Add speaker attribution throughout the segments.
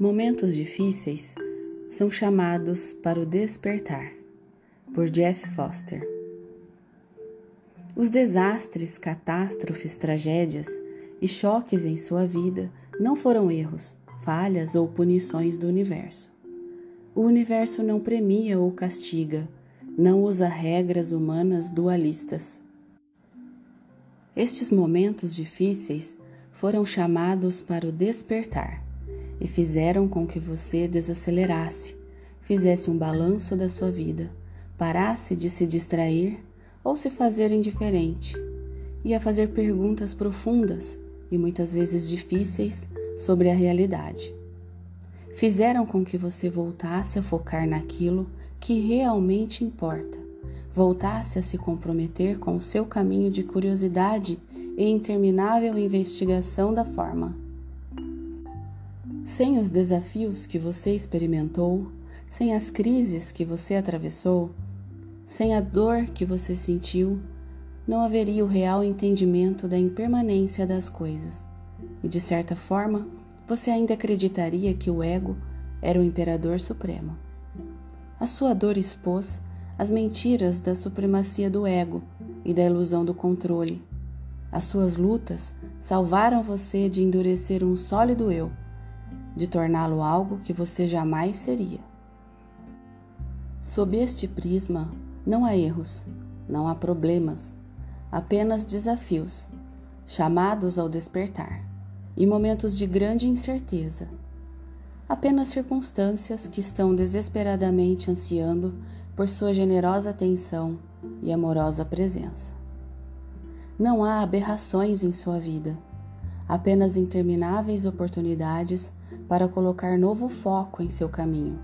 Speaker 1: Momentos difíceis são chamados para o despertar, por Jeff Foster. Os desastres, catástrofes, tragédias e choques em sua vida não foram erros, falhas ou punições do universo. O universo não premia ou castiga, não usa regras humanas dualistas. Estes momentos difíceis foram chamados para o despertar e fizeram com que você desacelerasse, fizesse um balanço da sua vida, parasse de se distrair ou se fazer indiferente, e a fazer perguntas profundas e muitas vezes difíceis sobre a realidade. Fizeram com que você voltasse a focar naquilo que realmente importa, voltasse a se comprometer com o seu caminho de curiosidade e interminável investigação da forma. Sem os desafios que você experimentou, sem as crises que você atravessou, sem a dor que você sentiu, não haveria o real entendimento da impermanência das coisas. E de certa forma, você ainda acreditaria que o ego era o imperador supremo. A sua dor expôs as mentiras da supremacia do ego e da ilusão do controle as suas lutas salvaram você de endurecer um sólido eu, de torná-lo algo que você jamais seria. Sob este prisma, não há erros, não há problemas, apenas desafios, chamados ao despertar, e momentos de grande incerteza. Apenas circunstâncias que estão desesperadamente ansiando por sua generosa atenção e amorosa presença. Não há aberrações em sua vida, apenas intermináveis oportunidades para colocar novo foco em seu caminho,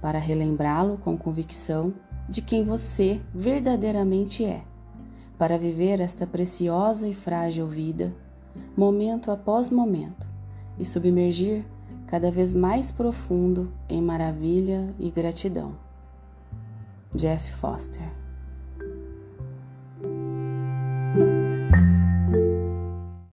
Speaker 1: para relembrá-lo com convicção de quem você verdadeiramente é, para viver esta preciosa e frágil vida, momento após momento, e submergir cada vez mais profundo em maravilha e gratidão. Jeff Foster